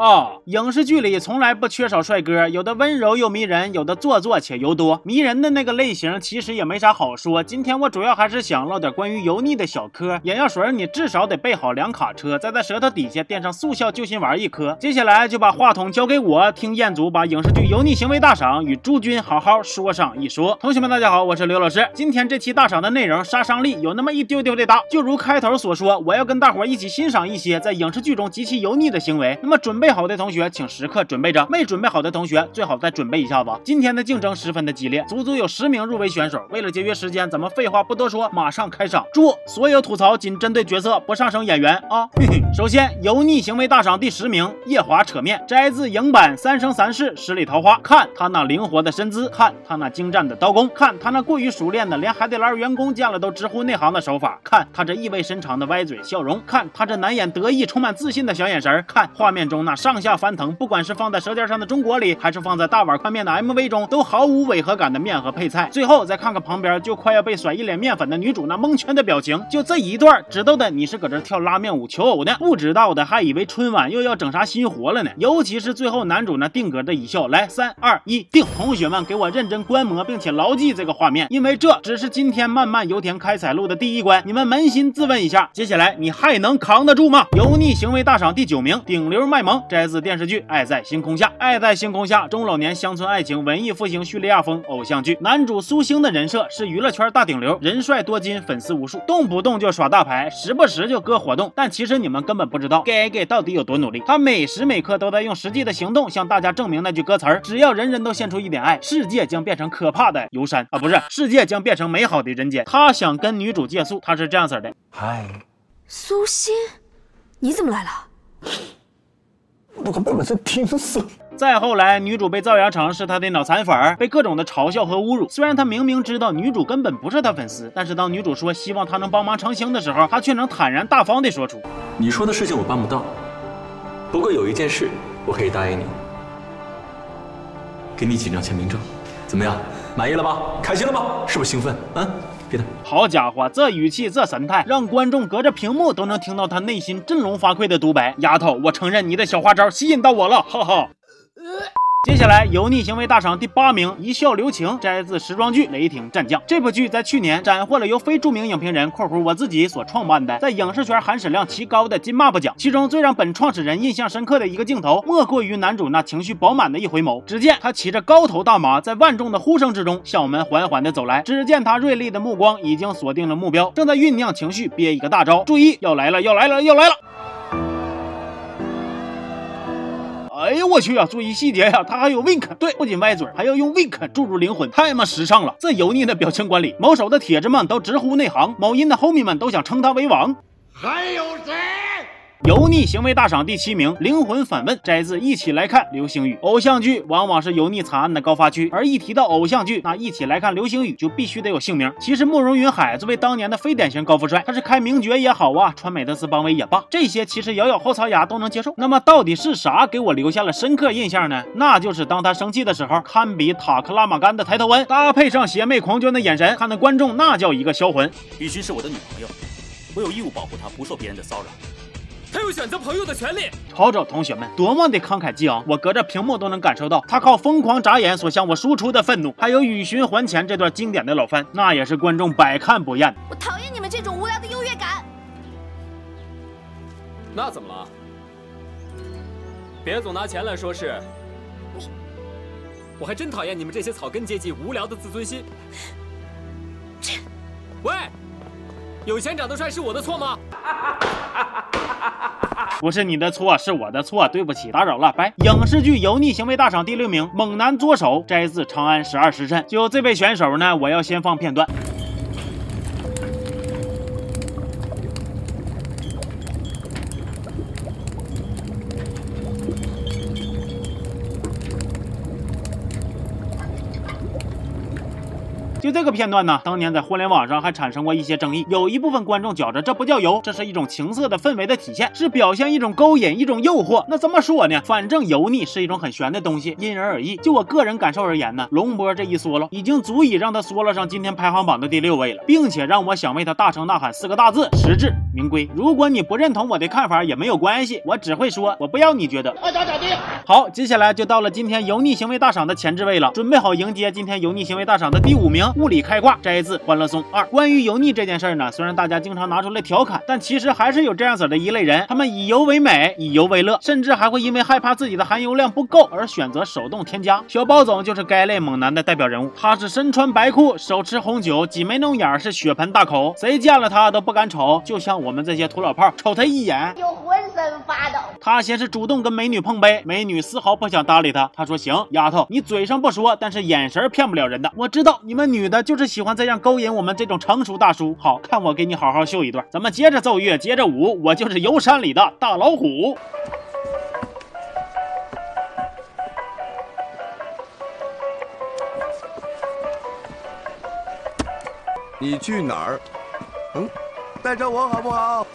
哦，影视剧里从来不缺少帅哥，有的温柔又迷人，有的做作且油多。迷人的那个类型其实也没啥好说。今天我主要还是想唠点关于油腻的小嗑。眼药水你至少得备好两卡车，再在舌头底下垫上速效救心丸一颗。接下来就把话筒交给我，听彦祖把影视剧油腻行为大赏与朱军好好说上一说。同学们，大家好，我是刘老师。今天这期大赏的内容杀伤力有那么一丢丢的大，就如开头所说，我要跟大伙一起欣赏一些在影视剧中极其油腻的行为。那么准备好的同学，请时刻准备着；没准备好的同学，最好再准备一下子。今天的竞争十分的激烈，足足有十名入围选手。为了节约时间，咱们废话不多说，马上开赏。注：所有吐槽仅针对角色，不上升演员啊。首先，油腻行为大赏第十名，夜华扯面，摘自影版《三生三世十里桃花》。看他那灵活的身姿，看他那精湛的刀工，看他那过于熟练的连海底捞员工见了都直呼内行的手法，看他这意味深长的歪嘴笑容，看他这难掩得意、充满自信的小眼神看画面中那上下翻腾，不管是放在《舌尖上的中国》里，还是放在大碗宽面的 MV 中，都毫无违和感的面和配菜。最后再看看旁边就快要被甩一脸面粉的女主那蒙圈的表情，就这一段，知道的你是搁这跳拉面舞求偶呢，不知道的还以为春晚又要整啥新活了呢。尤其是最后男主那定格的一笑，来三二一定，同学们给我认真观摩并且牢记这个画面，因为这只是今天漫漫油田开采路的第一关。你们扪心自问一下，接下来你还能扛得住吗？油腻行为大赏第九名，顶流卖萌，摘自电视剧《爱在星空下》。《爱在星空下》中老年乡村爱情文艺复兴叙利亚风偶像剧，男主苏星的人设是娱乐圈大顶流，人帅多金，粉丝无数，动不动就耍大牌，时不时就割活动。但其实你们根本不知道，gay gay 到底有多努力。他每时每刻都在用实际的行动向大家证明那句歌词儿：只要人人都献出一点爱，世界将变成可怕的游山啊，不是，世界将变成美好的人间。他想跟女主借宿，他是这样式的：嗨，苏欣，你怎么来了？我可被我这听死。再后来，女主被造谣成是他的脑残粉儿，被各种的嘲笑和侮辱。虽然她明明知道女主根本不是她粉丝，但是当女主说希望她能帮忙澄清的时候，她却能坦然大方地说出：“你说的事情我办不到，不过有一件事我可以答应你，给你几张签名照，怎么样？满意了吧？开心了吧？是不是兴奋？嗯。”好家伙，这语气这神态，让观众隔着屏幕都能听到他内心振聋发聩的独白。丫头，我承认你的小花招吸引到我了，哈哈。接下来，油腻行为大赏第八名，一笑留情，摘自时装剧《雷霆战将》。这部剧在去年斩获了由非著名影评人（括弧我自己）所创办的，在影视圈含水量极高的金马布奖。其中最让本创始人印象深刻的一个镜头，莫过于男主那情绪饱满的一回眸。只见他骑着高头大马，在万众的呼声之中向我们缓缓地走来。只见他锐利的目光已经锁定了目标，正在酝酿情绪，憋一个大招。注意，要来了，要来了，要来了！哎呦我去啊！注意细节呀，他还有 wink，对，不仅歪嘴，还要用 wink 注入灵魂，太妈时尚了！这油腻的表情管理，某手的铁子们都直呼内行，某音的 homie 们都想称他为王。还有谁？油腻行为大赏第七名，灵魂反问，摘自《一起来看流星雨》。偶像剧往往是油腻惨案的高发区，而一提到偶像剧，那一起来看流星雨就必须得有姓名。其实慕容云海作为当年的非典型高富帅，他是开名爵也好啊，穿美特斯邦威也罢，这些其实咬咬后槽牙都能接受。那么到底是啥给我留下了深刻印象呢？那就是当他生气的时候，堪比塔克拉玛干的抬头纹，搭配上邪魅狂狷的眼神，看的观众那叫一个销魂。雨荨是我的女朋友，我有义务保护她不受别人的骚扰。他有选择朋友的权利。瞅瞅同学们多么的慷慨激昂，我隔着屏幕都能感受到他靠疯狂眨眼所向我输出的愤怒。还有雨循环前这段经典的老番，那也是观众百看不厌。我讨厌你们这种无聊的优越感。那怎么了？别总拿钱来说事。你，我还真讨厌你们这些草根阶级无聊的自尊心。喂，有钱长得帅是我的错吗？不是你的错，是我的错，对不起，打扰了，拜。影视剧油腻行为大赏第六名，猛男作手，摘自《长安十二时辰》。就这位选手呢，我要先放片段。就这个片段呢，当年在互联网上还产生过一些争议，有一部分观众觉着这不叫油，这是一种情色的氛围的体现，是表现一种勾引、一种诱惑。那怎么说呢？反正油腻是一种很玄的东西，因人而异。就我个人感受而言呢，龙波这一 solo 已经足以让他 solo 上今天排行榜的第六位了，并且让我想为他大声呐喊四个大字：实至名归。如果你不认同我的看法也没有关系，我只会说，我不要你觉得爱咋咋地。好，接下来就到了今天油腻行为大赏的前置位了，准备好迎接今天油腻行为大赏的第五名，物理开挂，摘自《欢乐颂二》。关于油腻这件事儿呢，虽然大家经常拿出来调侃，但其实还是有这样子的一类人，他们以油为美，以油为乐，甚至还会因为害怕自己的含油量不够而选择手动添加。小包总就是该类猛男的代表人物，他是身穿白裤，手持红酒，挤眉弄眼，是血盆大口，谁见了他都不敢瞅，就像我们这些土老炮，瞅他一眼就浑。他先是主动跟美女碰杯，美女丝毫不想搭理他。他说：“行，丫头，你嘴上不说，但是眼神骗不了人的。我知道你们女的就是喜欢这样勾引我们这种成熟大叔。好看，我给你好好秀一段。咱们接着奏乐，接着舞，我就是游山里的大老虎。”你去哪儿？嗯，带着我好不好？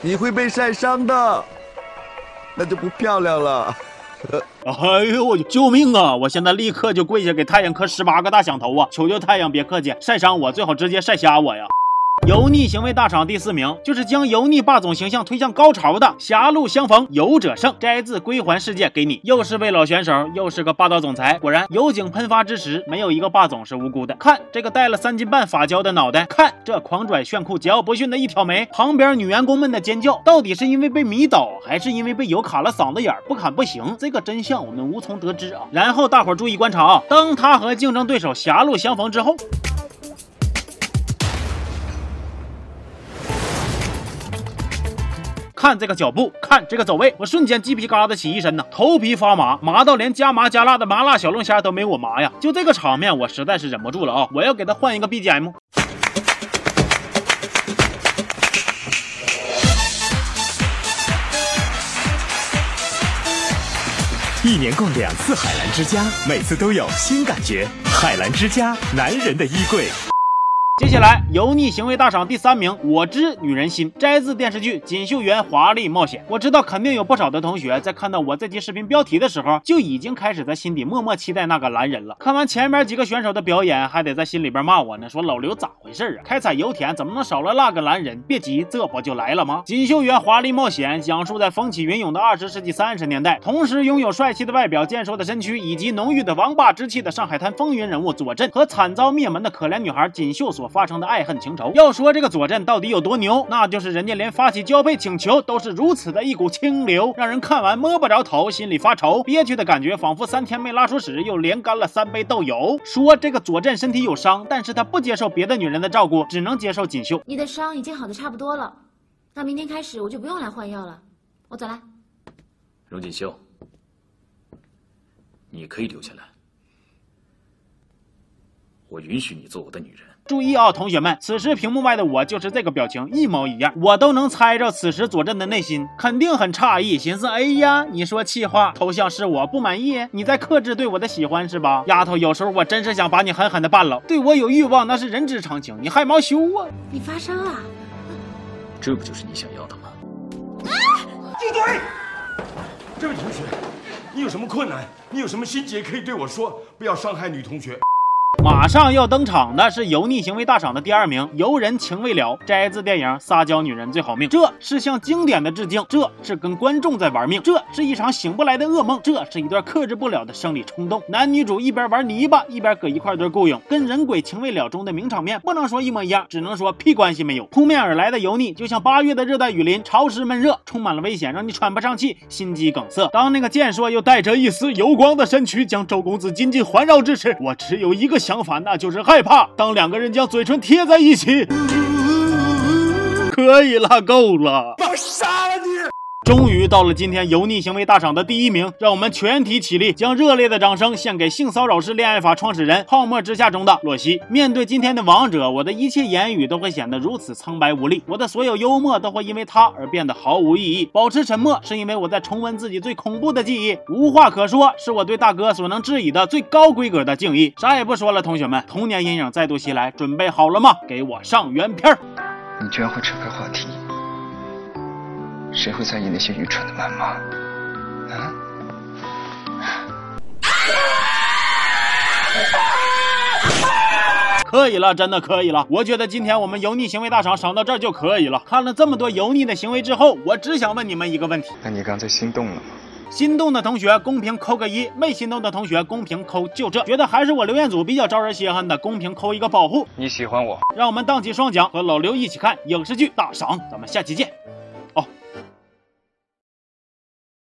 你会被晒伤的，那就不漂亮了。哎呦，我救命啊！我现在立刻就跪下给太阳磕十八个大响头啊！求求太阳别客气，晒伤我最好直接晒瞎我呀！油腻行为大赏第四名，就是将油腻霸总形象推向高潮的狭路相逢油者胜，摘自《归还世界》，给你又是位老选手，又是个霸道总裁。果然油井喷发之时，没有一个霸总是无辜的。看这个带了三斤半发胶的脑袋，看这狂拽炫酷、桀骜不驯的一挑眉，旁边女员工们的尖叫，到底是因为被迷倒，还是因为被油卡了嗓子眼儿不砍不行？这个真相我们无从得知啊。然后大伙儿注意观察啊，当他和竞争对手狭路相逢之后。看这个脚步，看这个走位，我瞬间鸡皮疙瘩起一身呢，头皮发麻，麻到连加麻加辣的麻辣小龙虾都没我麻呀！就这个场面，我实在是忍不住了啊！我要给他换一个 BGM。一年逛两次海澜之家，每次都有新感觉。海澜之家，男人的衣柜。接下来，油腻行为大赏第三名，我知女人心，摘自电视剧《锦绣缘华丽冒险》。我知道肯定有不少的同学在看到我这期视频标题的时候，就已经开始在心底默默期待那个蓝人了。看完前面几个选手的表演，还得在心里边骂我呢，说老刘咋回事啊？开采油田怎么能少了那个蓝人？别急，这不就来了吗？《锦绣缘华丽冒险》讲述在风起云涌的二十世纪三十年代，同时拥有帅气的外表、健硕的身躯以及浓郁的王霸之气的上海滩风云人物左镇和惨遭灭门的可怜女孩锦绣所发生的爱恨情仇。要说这个左镇到底有多牛，那就是人家连发起交配请求都是如此的一股清流，让人看完摸不着头，心里发愁，憋屈的感觉仿佛三天没拉出屎，又连干了三杯豆油。说这个左镇身体有伤，但是他不接受别的女人的照顾，只能接受锦绣。你的伤已经好的差不多了，那明天开始我就不用来换药了，我走了。荣锦绣，你可以留下来，我允许你做我的女人。注意啊，同学们，此时屏幕外的我就是这个表情，一模一样，我都能猜着此时左镇的内心肯定很诧异，寻思：哎呀，你说气话，头像是我不满意，你在克制对我的喜欢是吧？丫头，有时候我真是想把你狠狠的办了，对我有欲望那是人之常情，你害毛羞啊！你发烧了？这不就是你想要的吗？闭嘴！这位同学，你有什么困难？你有什么心结可以对我说，不要伤害女同学。马上要登场的是油腻行为大赏的第二名，游人情未了，摘自电影《撒娇女人最好命》。这是向经典的致敬，这是跟观众在玩命，这是一场醒不来的噩梦，这是一段克制不了的生理冲动。男女主一边玩泥巴，一边搁一块堆雇佣，跟人鬼情未了中的名场面不能说一模一样，只能说屁关系没有。扑面而来的油腻，就像八月的热带雨林，潮湿闷热，充满了危险，让你喘不上气，心肌梗塞。当那个健硕又带着一丝油光的身躯将周公子紧紧环绕之时，我只有一个想反，那就是害怕。当两个人将嘴唇贴在一起，可以了，够了。杀！终于到了今天油腻行为大赏的第一名，让我们全体起立，将热烈的掌声献给性骚扰式恋爱法创始人泡沫之夏中的洛西。面对今天的王者，我的一切言语都会显得如此苍白无力，我的所有幽默都会因为他而变得毫无意义。保持沉默是因为我在重温自己最恐怖的记忆，无话可说是我对大哥所能质疑的最高规格的敬意。啥也不说了，同学们，童年阴影再度袭来，准备好了吗？给我上原片儿！你居然会扯开话题，谁会在意那些愚蠢的谩骂？啊？可以了，真的可以了。我觉得今天我们油腻行为大赏赏到这儿就可以了。看了这么多油腻的行为之后，我只想问你们一个问题：那你刚才心动了吗？心动的同学公屏扣个一，没心动的同学公屏扣就这。觉得还是我刘彦祖比较招人稀罕的，公屏扣一个保护。你喜欢我？让我们荡起双桨，和老刘一起看影视剧大赏。咱们下期见。